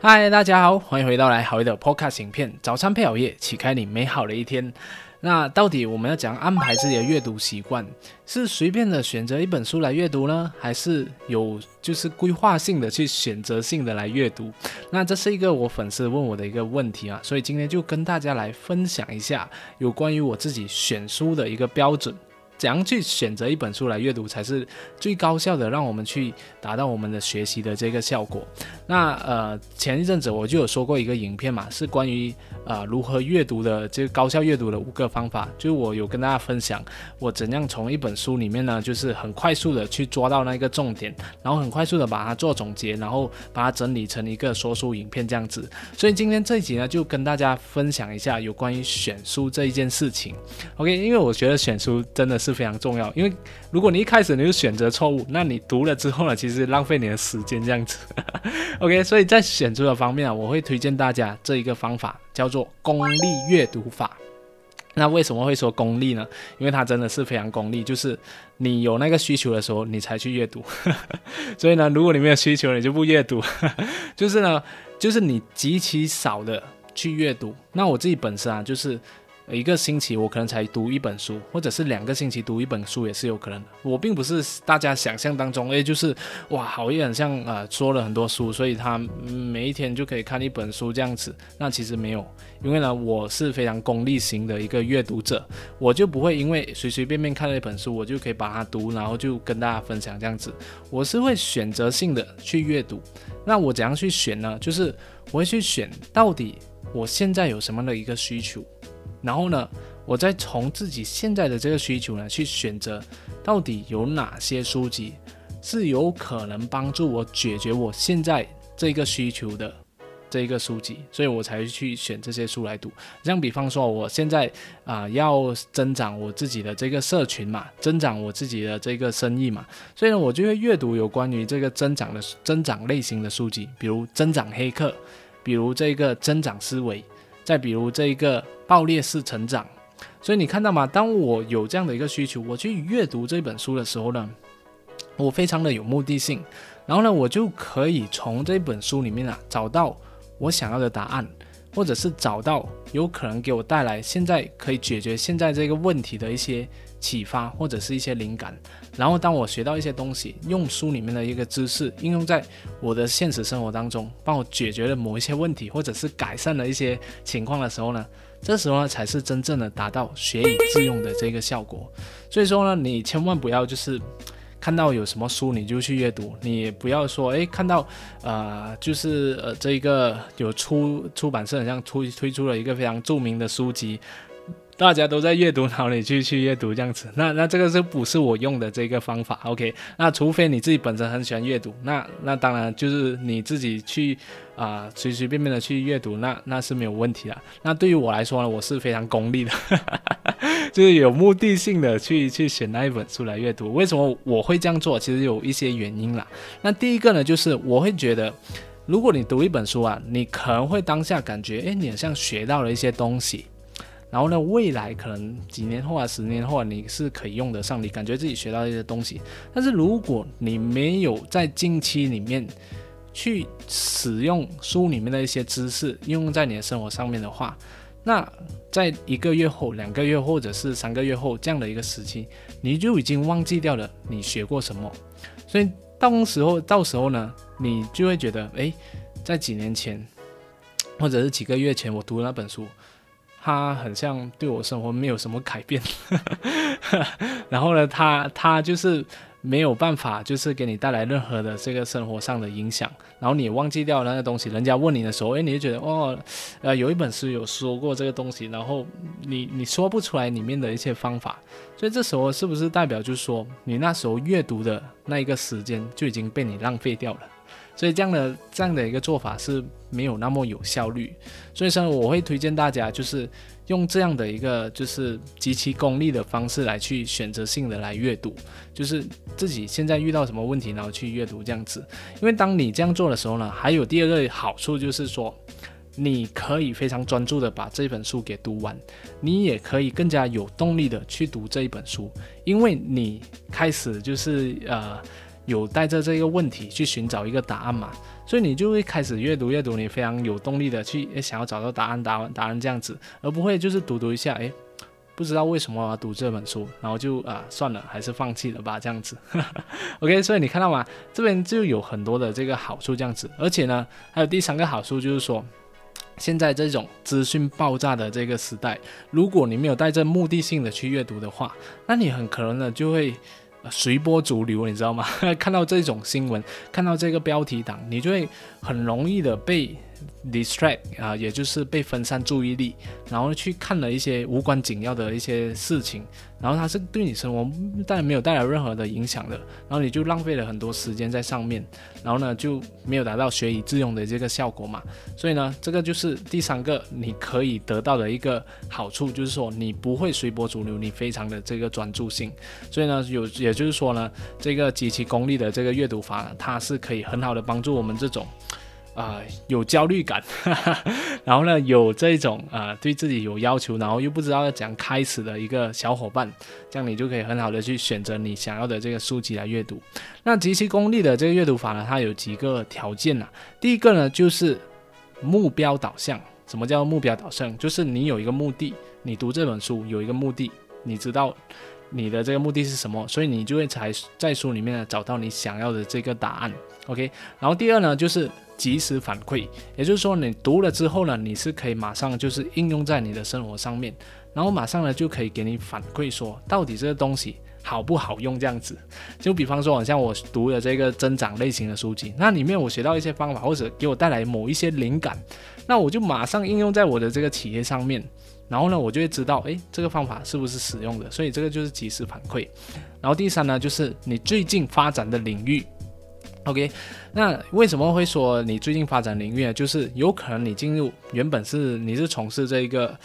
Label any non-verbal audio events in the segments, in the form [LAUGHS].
嗨，大家好，欢迎回到来好的 Podcast 影片。早餐配好夜，启开你美好的一天。那到底我们要怎样安排自己的阅读习惯？是随便的选择一本书来阅读呢，还是有就是规划性的去选择性的来阅读？那这是一个我粉丝问我的一个问题啊，所以今天就跟大家来分享一下有关于我自己选书的一个标准。怎样去选择一本书来阅读才是最高效的，让我们去达到我们的学习的这个效果？那呃，前一阵子我就有说过一个影片嘛，是关于呃如何阅读的这个高效阅读的五个方法，就是我有跟大家分享我怎样从一本书里面呢，就是很快速的去抓到那个重点，然后很快速的把它做总结，然后把它整理成一个说书影片这样子。所以今天这一集呢，就跟大家分享一下有关于选书这一件事情。OK，因为我觉得选书真的是。是非常重要，因为如果你一开始你就选择错误，那你读了之后呢，其实浪费你的时间这样子。[LAUGHS] OK，所以在选择的方面啊，我会推荐大家这一个方法，叫做功利阅读法。那为什么会说功利呢？因为它真的是非常功利，就是你有那个需求的时候，你才去阅读。[LAUGHS] 所以呢，如果你没有需求，你就不阅读。[LAUGHS] 就是呢，就是你极其少的去阅读。那我自己本身啊，就是。一个星期我可能才读一本书，或者是两个星期读一本书也是有可能的。我并不是大家想象当中，诶，就是哇，好也很像呃，说了很多书，所以他每一天就可以看一本书这样子。那其实没有，因为呢，我是非常功利型的一个阅读者，我就不会因为随随便便看了一本书，我就可以把它读，然后就跟大家分享这样子。我是会选择性的去阅读。那我怎样去选呢？就是我会去选到底我现在有什么的一个需求。然后呢，我再从自己现在的这个需求呢，去选择到底有哪些书籍是有可能帮助我解决我现在这个需求的这一个书籍，所以我才去选这些书来读。像比方说，我现在啊要增长我自己的这个社群嘛，增长我自己的这个生意嘛，所以呢，我就会阅读有关于这个增长的增长类型的书籍，比如增长黑客，比如这个增长思维。再比如这一个爆裂式成长，所以你看到吗？当我有这样的一个需求，我去阅读这本书的时候呢，我非常的有目的性，然后呢，我就可以从这本书里面啊找到我想要的答案，或者是找到有可能给我带来现在可以解决现在这个问题的一些。启发或者是一些灵感，然后当我学到一些东西，用书里面的一个知识应用在我的现实生活当中，帮我解决了某一些问题，或者是改善了一些情况的时候呢，这时候呢才是真正的达到学以致用的这个效果。所以说呢，你千万不要就是看到有什么书你就去阅读，你不要说诶，看到呃就是呃这一个有出出版社好像推推出了一个非常著名的书籍。大家都在阅读，脑里去去阅读这样子，那那这个是不是我用的这个方法？OK，那除非你自己本身很喜欢阅读，那那当然就是你自己去啊随随便便的去阅读，那那是没有问题的。那对于我来说呢，我是非常功利的，[LAUGHS] 就是有目的性的去去选那一本书来阅读。为什么我会这样做？其实有一些原因啦。那第一个呢，就是我会觉得，如果你读一本书啊，你可能会当下感觉，哎，你好像学到了一些东西。然后呢，未来可能几年后啊，十年后啊，你是可以用得上，你感觉自己学到一些东西。但是如果你没有在近期里面去使用书里面的一些知识，应用在你的生活上面的话，那在一个月后、两个月或者是三个月后这样的一个时期，你就已经忘记掉了你学过什么。所以到时候到时候呢，你就会觉得，哎，在几年前或者是几个月前我读的那本书。他很像对我生活没有什么改变，[LAUGHS] 然后呢，他他就是没有办法，就是给你带来任何的这个生活上的影响，然后你忘记掉那个东西。人家问你的时候，哎，你就觉得哦，呃，有一本书有说过这个东西，然后你你说不出来里面的一些方法，所以这时候是不是代表就是说你那时候阅读的那一个时间就已经被你浪费掉了？所以这样的这样的一个做法是没有那么有效率，所以说我会推荐大家就是用这样的一个就是极其功利的方式来去选择性的来阅读，就是自己现在遇到什么问题，然后去阅读这样子。因为当你这样做的时候呢，还有第二个好处就是说，你可以非常专注的把这本书给读完，你也可以更加有动力的去读这一本书，因为你开始就是呃。有带着这个问题去寻找一个答案嘛，所以你就会开始阅读阅读，你非常有动力的去想要找到答案答案答案这样子，而不会就是读读一下，诶，不知道为什么读这本书，然后就啊算了，还是放弃了吧这样子。[LAUGHS] OK，所以你看到吗？这边就有很多的这个好处这样子，而且呢，还有第三个好处就是说。现在这种资讯爆炸的这个时代，如果你没有带着目的性的去阅读的话，那你很可能呢就会随波逐流，你知道吗？[LAUGHS] 看到这种新闻，看到这个标题党，你就会很容易的被。Distract 啊，也就是被分散注意力，然后去看了一些无关紧要的一些事情，然后它是对你生活但没有带来任何的影响的，然后你就浪费了很多时间在上面，然后呢就没有达到学以致用的这个效果嘛。所以呢，这个就是第三个你可以得到的一个好处，就是说你不会随波逐流，你非常的这个专注性。所以呢，有也就是说呢，这个极其功利的这个阅读法，它是可以很好的帮助我们这种。啊，有焦虑感，然后呢，有这种啊，对自己有要求，然后又不知道要怎样开始的一个小伙伴，这样你就可以很好的去选择你想要的这个书籍来阅读。那极其功利的这个阅读法呢，它有几个条件呢？第一个呢，就是目标导向。什么叫目标导向？就是你有一个目的，你读这本书有一个目的，你知道你的这个目的是什么，所以你就会才在书里面找到你想要的这个答案。OK，然后第二呢，就是及时反馈，也就是说你读了之后呢，你是可以马上就是应用在你的生活上面，然后马上呢就可以给你反馈说到底这个东西好不好用这样子。就比方说，好像我读的这个增长类型的书籍，那里面我学到一些方法或者给我带来某一些灵感，那我就马上应用在我的这个企业上面，然后呢我就会知道，诶，这个方法是不是使用的，所以这个就是及时反馈。然后第三呢，就是你最近发展的领域。OK，那为什么会说你最近发展领域呢？就是有可能你进入原本是你是从事这一个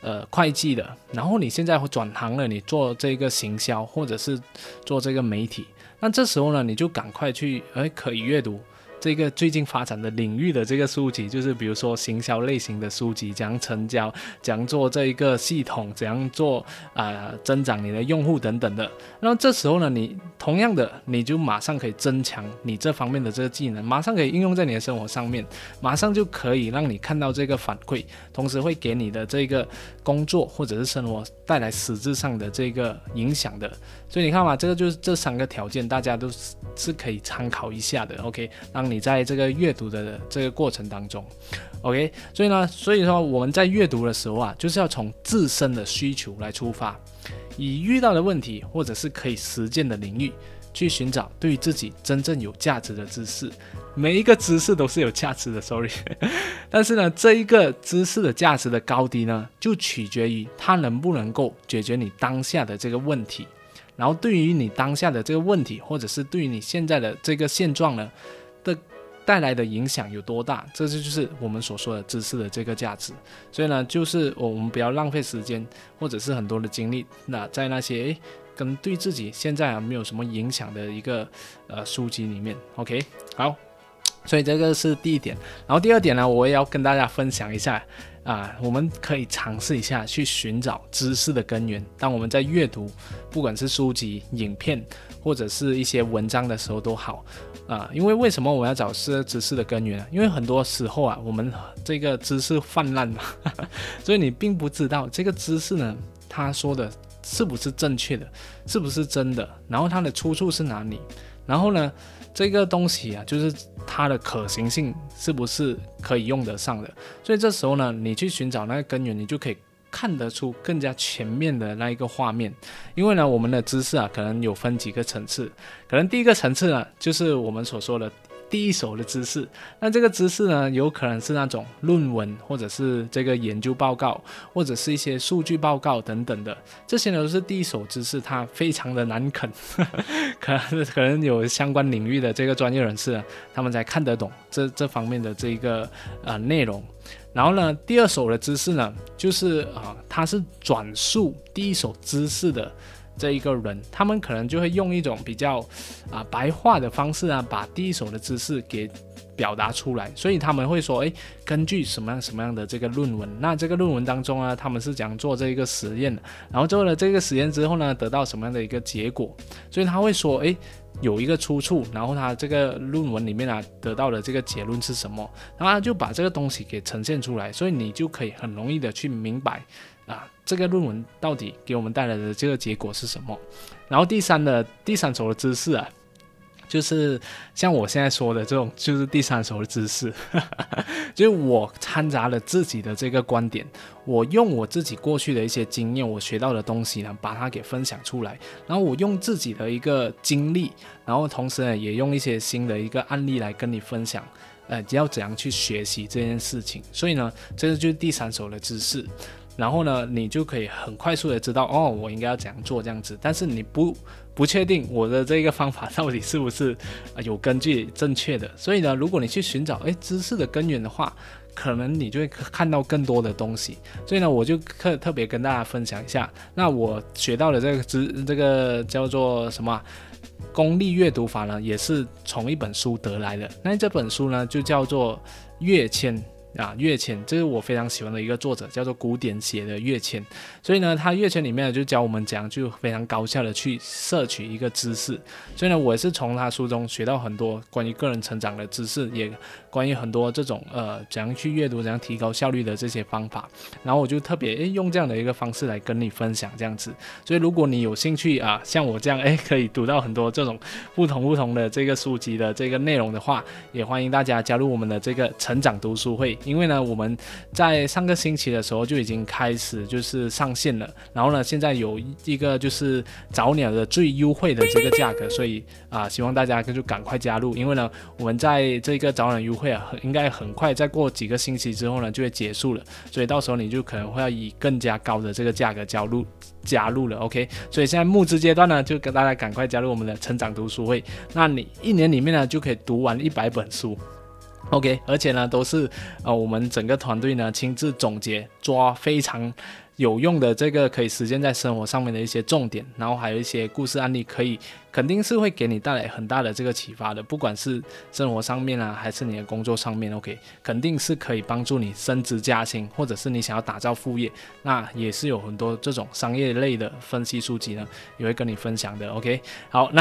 呃会计的，然后你现在会转行了，你做这个行销或者是做这个媒体，那这时候呢，你就赶快去哎可以阅读。这个最近发展的领域的这个书籍，就是比如说行销类型的书籍，怎样成交，怎样做这一个系统，怎样做啊增长你的用户等等的。那这时候呢，你同样的，你就马上可以增强你这方面的这个技能，马上可以应用在你的生活上面，马上就可以让你看到这个反馈，同时会给你的这个工作或者是生活带来实质上的这个影响的。所以你看嘛，这个就是这三个条件，大家都是是可以参考一下的。OK，让你在这个阅读的这个过程当中，OK，所以呢，所以说我们在阅读的时候啊，就是要从自身的需求来出发，以遇到的问题或者是可以实践的领域，去寻找对自己真正有价值的知识。每一个知识都是有价值的，Sorry，[LAUGHS] 但是呢，这一个知识的价值的高低呢，就取决于它能不能够解决你当下的这个问题。然后对于你当下的这个问题，或者是对于你现在的这个现状呢？带来的影响有多大？这就就是我们所说的知识的这个价值。所以呢，就是我们不要浪费时间，或者是很多的精力，那在那些诶跟对自己现在啊没有什么影响的一个呃书籍里面。OK，好，所以这个是第一点。然后第二点呢，我也要跟大家分享一下。啊，我们可以尝试一下去寻找知识的根源。当我们在阅读，不管是书籍、影片或者是一些文章的时候都好啊。因为为什么我要找是知识的根源呢？因为很多时候啊，我们这个知识泛滥嘛，[LAUGHS] 所以你并不知道这个知识呢，他说的是不是正确的，是不是真的，然后它的出处是哪里，然后呢？这个东西啊，就是它的可行性是不是可以用得上的？所以这时候呢，你去寻找那个根源，你就可以看得出更加全面的那一个画面。因为呢，我们的知识啊，可能有分几个层次，可能第一个层次呢，就是我们所说的。第一手的知识，那这个知识呢，有可能是那种论文，或者是这个研究报告，或者是一些数据报告等等的，这些呢都是第一手知识，它非常的难啃，[LAUGHS] 可能可能有相关领域的这个专业人士，他们才看得懂这这方面的这一个呃内容。然后呢，第二手的知识呢，就是啊，它是转述第一手知识的。这一个人，他们可能就会用一种比较啊白话的方式啊，把第一手的知识给表达出来。所以他们会说，诶，根据什么样什么样的这个论文，那这个论文当中啊，他们是讲做这一个实验的，然后做了这个实验之后呢，得到什么样的一个结果？所以他会说，诶，有一个出处，然后他这个论文里面啊得到的这个结论是什么，然后他就把这个东西给呈现出来，所以你就可以很容易的去明白这个论文到底给我们带来的这个结果是什么。然后第三的第三手的知识啊。就是像我现在说的这种，就是第三手的知识，[LAUGHS] 就是我掺杂了自己的这个观点，我用我自己过去的一些经验，我学到的东西呢，把它给分享出来，然后我用自己的一个经历，然后同时呢，也用一些新的一个案例来跟你分享，呃，要怎样去学习这件事情。所以呢，这个就是第三手的知识。然后呢，你就可以很快速的知道，哦，我应该要怎样做这样子。但是你不不确定我的这个方法到底是不是有根据正确的。所以呢，如果你去寻找诶知识的根源的话，可能你就会看到更多的东西。所以呢，我就特特别跟大家分享一下，那我学到的这个知这个叫做什么功利阅读法呢，也是从一本书得来的。那这本书呢，就叫做跃迁。啊，跃迁，这是我非常喜欢的一个作者，叫做古典写的跃迁。所以呢，他跃迁里面就教我们讲，就非常高效的去摄取一个知识。所以呢，我也是从他书中学到很多关于个人成长的知识，也关于很多这种呃怎样去阅读、怎样提高效率的这些方法。然后我就特别诶用这样的一个方式来跟你分享这样子。所以如果你有兴趣啊，像我这样诶可以读到很多这种不同不同的这个书籍的这个内容的话，也欢迎大家加入我们的这个成长读书会。因为呢，我们在上个星期的时候就已经开始就是上线了，然后呢，现在有一个就是早鸟的最优惠的这个价格，所以啊，希望大家就赶快加入。因为呢，我们在这个早鸟优惠啊，应该很快再过几个星期之后呢就会结束了，所以到时候你就可能会要以更加高的这个价格加入加入了。OK，所以现在募资阶段呢，就跟大家赶快加入我们的成长读书会，那你一年里面呢就可以读完一百本书。OK，而且呢，都是呃我们整个团队呢亲自总结，抓非常。有用的这个可以实践在生活上面的一些重点，然后还有一些故事案例，可以肯定是会给你带来很大的这个启发的。不管是生活上面啊，还是你的工作上面，OK，肯定是可以帮助你升职加薪，或者是你想要打造副业，那也是有很多这种商业类的分析书籍呢，也会跟你分享的。OK，好，那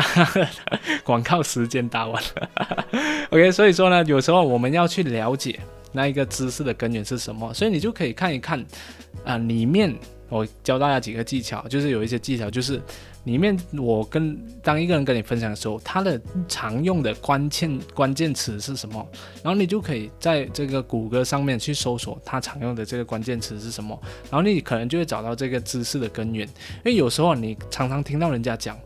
[LAUGHS] 广告时间打完了。OK，所以说呢，有时候我们要去了解。那一个知识的根源是什么？所以你就可以看一看，啊，里面我教大家几个技巧，就是有一些技巧，就是里面我跟当一个人跟你分享的时候，他的常用的关键关键词是什么？然后你就可以在这个谷歌上面去搜索他常用的这个关键词是什么，然后你可能就会找到这个知识的根源。因为有时候你常常听到人家讲，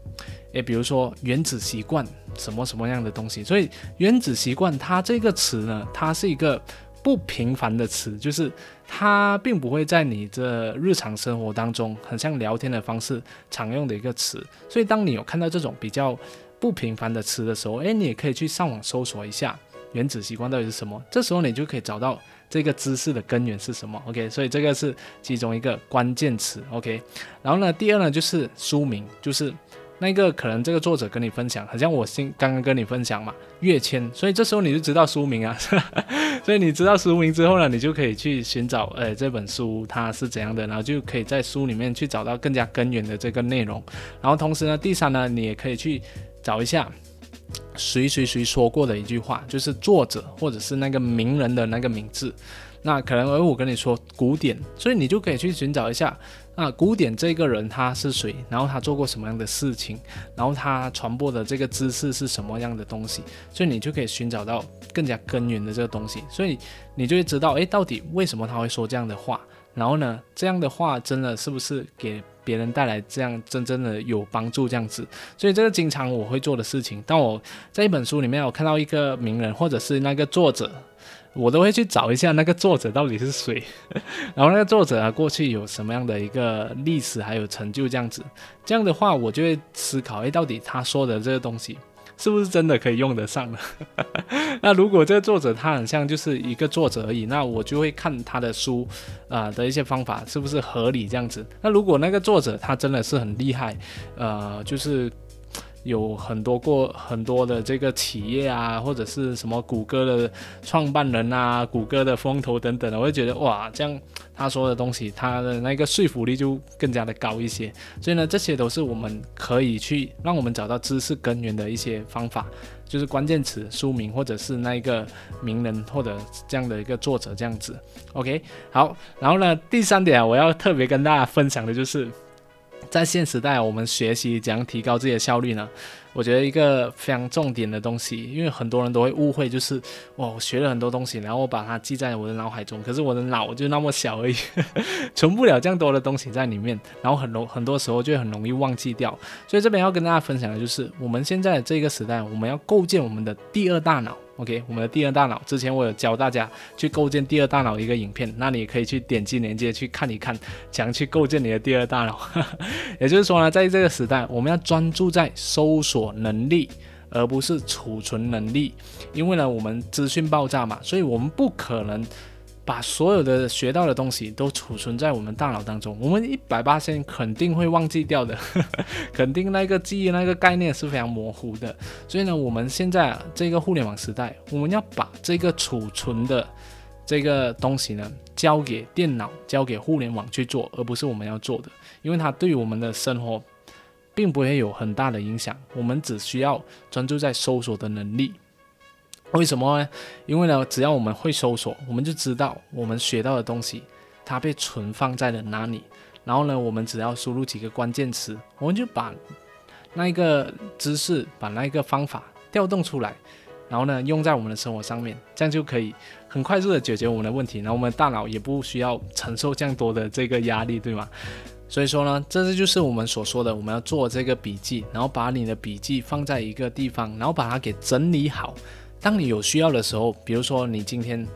诶，比如说原子习惯什么什么样的东西，所以原子习惯它这个词呢，它是一个。不平凡的词，就是它并不会在你这日常生活当中很像聊天的方式常用的一个词。所以，当你有看到这种比较不平凡的词的时候，诶，你也可以去上网搜索一下原子习惯到底是什么。这时候你就可以找到这个知识的根源是什么。OK，所以这个是其中一个关键词。OK，然后呢，第二呢就是书名，就是。那个可能这个作者跟你分享，好像我先刚刚跟你分享嘛，跃迁，所以这时候你就知道书名啊，[LAUGHS] 所以你知道书名之后呢，你就可以去寻找，呃，这本书它是怎样的，然后就可以在书里面去找到更加根源的这个内容。然后同时呢，第三呢，你也可以去找一下谁谁谁说过的一句话，就是作者或者是那个名人的那个名字。那可能而我跟你说古典，所以你就可以去寻找一下。那古典这个人他是谁？然后他做过什么样的事情？然后他传播的这个知识是什么样的东西？所以你就可以寻找到更加根源的这个东西。所以你就会知道，诶，到底为什么他会说这样的话？然后呢，这样的话真的是不是给别人带来这样真正的有帮助？这样子，所以这个经常我会做的事情。当我在一本书里面，我看到一个名人或者是那个作者。我都会去找一下那个作者到底是谁，[LAUGHS] 然后那个作者啊过去有什么样的一个历史还有成就这样子，这样的话我就会思考，诶，到底他说的这个东西是不是真的可以用得上呢？[LAUGHS] 那如果这个作者他很像就是一个作者而已，那我就会看他的书啊的一些方法是不是合理这样子。那如果那个作者他真的是很厉害，呃，就是。有很多过很多的这个企业啊，或者是什么谷歌的创办人啊，谷歌的风投等等的，我会觉得哇，这样。他说的东西，他的那个说服力就更加的高一些。所以呢，这些都是我们可以去让我们找到知识根源的一些方法，就是关键词、书名或者是那一个名人或者这样的一个作者这样子。OK，好，然后呢，第三点我要特别跟大家分享的就是。在现时代，我们学习怎样提高自己的效率呢？我觉得一个非常重点的东西，因为很多人都会误会，就是哇，我学了很多东西，然后我把它记在我的脑海中，可是我的脑就那么小而已，[LAUGHS] 存不了这样多的东西在里面，然后很容很多时候就很容易忘记掉。所以这边要跟大家分享的就是，我们现在这个时代，我们要构建我们的第二大脑。OK，我们的第二大脑，之前我有教大家去构建第二大脑一个影片，那你可以去点击连接去看一看，怎样去构建你的第二大脑。[LAUGHS] 也就是说呢，在这个时代，我们要专注在搜索能力，而不是储存能力，因为呢，我们资讯爆炸嘛，所以我们不可能。把所有的学到的东西都储存在我们大脑当中，我们一百八千肯定会忘记掉的，[LAUGHS] 肯定那个记忆那个概念是非常模糊的。所以呢，我们现在啊这个互联网时代，我们要把这个储存的这个东西呢，交给电脑，交给互联网去做，而不是我们要做的，因为它对于我们的生活并不会有很大的影响。我们只需要专注在搜索的能力。为什么呢？因为呢，只要我们会搜索，我们就知道我们学到的东西它被存放在了哪里。然后呢，我们只要输入几个关键词，我们就把那一个知识、把那一个方法调动出来，然后呢，用在我们的生活上面，这样就可以很快速的解决我们的问题。然后我们大脑也不需要承受这样多的这个压力，对吗？所以说呢，这就是我们所说的，我们要做这个笔记，然后把你的笔记放在一个地方，然后把它给整理好。当你有需要的时候，比如说你今天，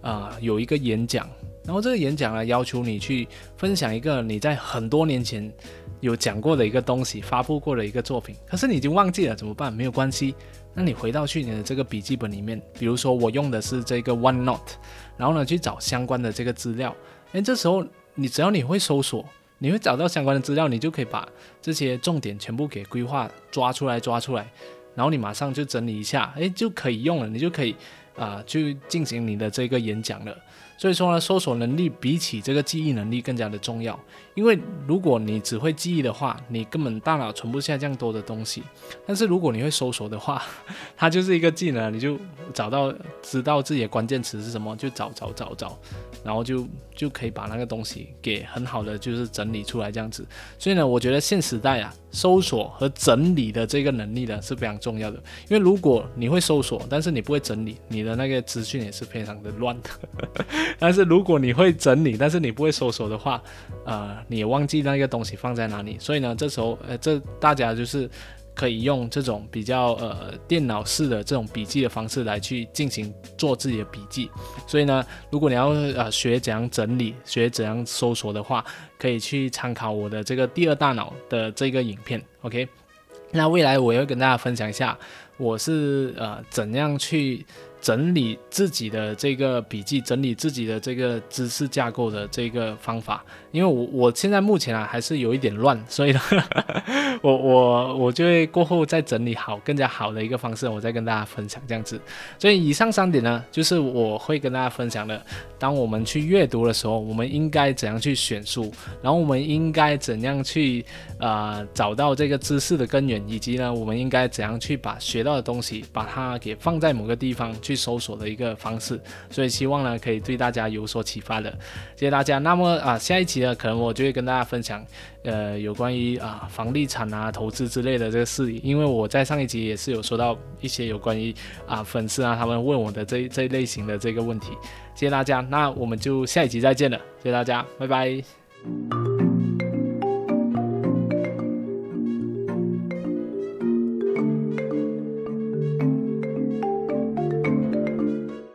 啊有一个演讲，然后这个演讲呢要求你去分享一个你在很多年前有讲过的一个东西，发布过的一个作品，可是你已经忘记了，怎么办？没有关系，那你回到去你的这个笔记本里面，比如说我用的是这个 OneNote，然后呢去找相关的这个资料，诶，这时候你只要你会搜索，你会找到相关的资料，你就可以把这些重点全部给规划抓出来，抓出来。然后你马上就整理一下，哎，就可以用了，你就可以啊，去进行你的这个演讲了。所以说呢，搜索能力比起这个记忆能力更加的重要。因为如果你只会记忆的话，你根本大脑存不下这样多的东西。但是如果你会搜索的话，[LAUGHS] 它就是一个技能，你就找到知道自己的关键词是什么，就找找找找，然后就就可以把那个东西给很好的就是整理出来这样子。所以呢，我觉得现时代啊，搜索和整理的这个能力呢是非常重要的。因为如果你会搜索，但是你不会整理，你的那个资讯也是非常的乱的。[LAUGHS] 但是如果你会整理，但是你不会搜索的话，呃，你也忘记那个东西放在哪里。所以呢，这时候呃，这大家就是可以用这种比较呃电脑式的这种笔记的方式来去进行做自己的笔记。所以呢，如果你要呃学怎样整理、学怎样搜索的话，可以去参考我的这个第二大脑的这个影片。OK，那未来我会跟大家分享一下我是呃怎样去。整理自己的这个笔记，整理自己的这个知识架构的这个方法，因为我我现在目前啊还是有一点乱，所以呢，[LAUGHS] 我我我就会过后再整理好更加好的一个方式，我再跟大家分享这样子。所以以上三点呢，就是我会跟大家分享的。当我们去阅读的时候，我们应该怎样去选书，然后我们应该怎样去啊找到这个知识的根源，以及呢，我们应该怎样去把学到的东西把它给放在某个地方。去搜索的一个方式，所以希望呢可以对大家有所启发的，谢谢大家。那么啊，下一期呢，可能我就会跟大家分享，呃，有关于啊房地产啊投资之类的这个事宜，因为我在上一集也是有说到一些有关于啊粉丝啊他们问我的这这类型的这个问题，谢谢大家。那我们就下一集再见了，谢谢大家，拜拜。